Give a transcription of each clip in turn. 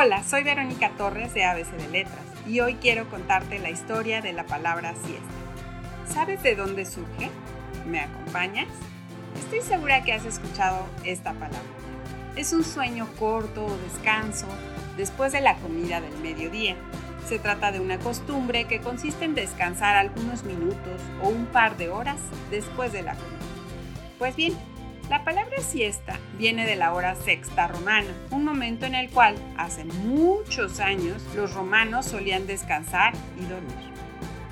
Hola, soy Verónica Torres de ABC de Letras y hoy quiero contarte la historia de la palabra siesta. ¿Sabes de dónde surge? ¿Me acompañas? Estoy segura que has escuchado esta palabra. Es un sueño corto o descanso después de la comida del mediodía. Se trata de una costumbre que consiste en descansar algunos minutos o un par de horas después de la comida. Pues bien, la palabra siesta viene de la hora sexta romana, un momento en el cual, hace muchos años, los romanos solían descansar y dormir.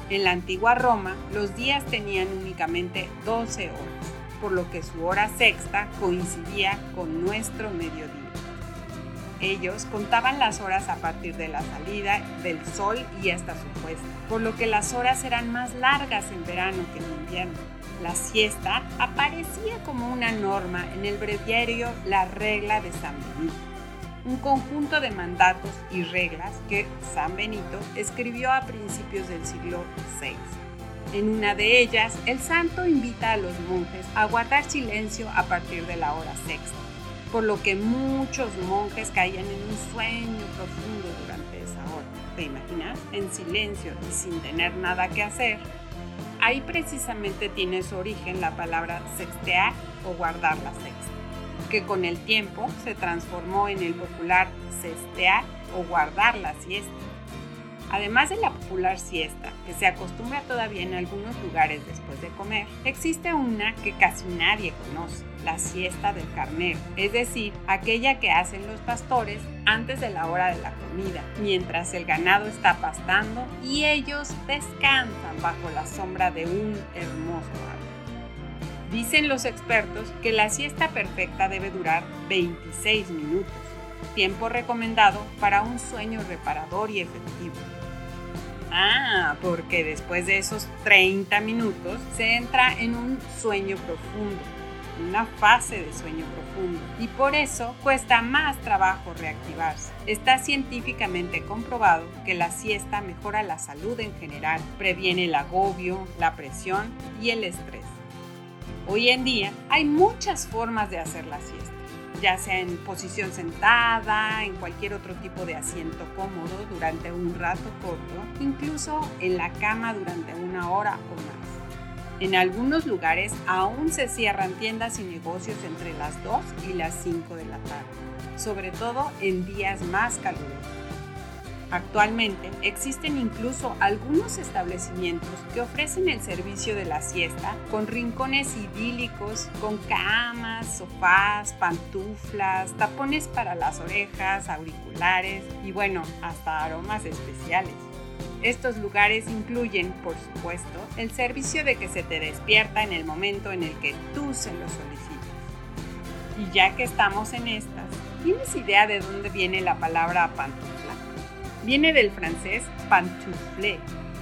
En la antigua Roma, los días tenían únicamente 12 horas, por lo que su hora sexta coincidía con nuestro mediodía. Ellos contaban las horas a partir de la salida del sol y hasta su puesta, por lo que las horas eran más largas en verano que en invierno la siesta aparecía como una norma en el breviario La Regla de San Benito, un conjunto de mandatos y reglas que San Benito escribió a principios del siglo VI. En una de ellas, el santo invita a los monjes a guardar silencio a partir de la hora sexta, por lo que muchos monjes caían en un sueño profundo durante esa hora. ¿Te imaginas? En silencio y sin tener nada que hacer, Ahí precisamente tiene su origen la palabra sextear o guardar la sexta, que con el tiempo se transformó en el popular cestear o guardar la siesta. Además de la popular siesta, que se acostumbra todavía en algunos lugares después de comer, existe una que casi nadie conoce, la siesta del carnero, es decir, aquella que hacen los pastores antes de la hora de la comida, mientras el ganado está pastando y ellos descansan bajo la sombra de un hermoso árbol. Dicen los expertos que la siesta perfecta debe durar 26 minutos, tiempo recomendado para un sueño reparador y efectivo. Ah, porque después de esos 30 minutos se entra en un sueño profundo, una fase de sueño profundo, y por eso cuesta más trabajo reactivarse. Está científicamente comprobado que la siesta mejora la salud en general, previene el agobio, la presión y el estrés. Hoy en día hay muchas formas de hacer la siesta ya sea en posición sentada, en cualquier otro tipo de asiento cómodo durante un rato corto, incluso en la cama durante una hora o más. En algunos lugares aún se cierran tiendas y negocios entre las 2 y las 5 de la tarde, sobre todo en días más calurosos. Actualmente existen incluso algunos establecimientos que ofrecen el servicio de la siesta con rincones idílicos, con camas, sofás, pantuflas, tapones para las orejas, auriculares y bueno, hasta aromas especiales. Estos lugares incluyen, por supuesto, el servicio de que se te despierta en el momento en el que tú se lo solicitas. Y ya que estamos en estas, ¿tienes idea de dónde viene la palabra pantufla? Viene del francés pantoufle,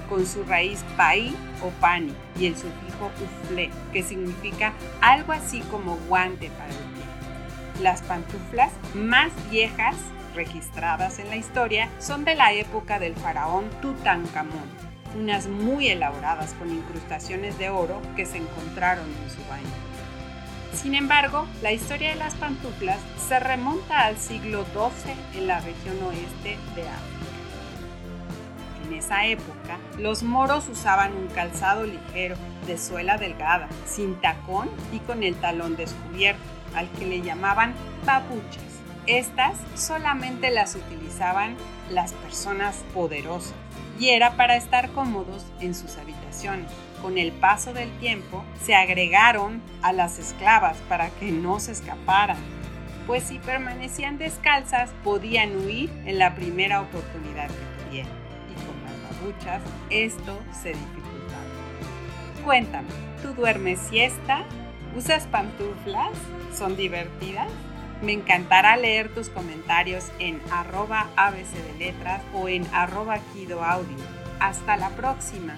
con su raíz pai o pani y el sufijo ufle, que significa algo así como guante para el pie. Las pantuflas más viejas registradas en la historia son de la época del faraón Tutankamón, unas muy elaboradas con incrustaciones de oro que se encontraron en su baño. Sin embargo, la historia de las pantuflas se remonta al siglo XII en la región oeste de África. En esa época, los moros usaban un calzado ligero, de suela delgada, sin tacón y con el talón descubierto, al que le llamaban babuchas. Estas solamente las utilizaban las personas poderosas y era para estar cómodos en sus habitaciones. Con el paso del tiempo se agregaron a las esclavas para que no se escaparan, pues si permanecían descalzas podían huir en la primera oportunidad que esto se dificulta. Cuéntame, ¿tú duermes siesta? ¿Usas pantuflas? ¿Son divertidas? Me encantará leer tus comentarios en arroba de letras o en arroba kido audio. Hasta la próxima.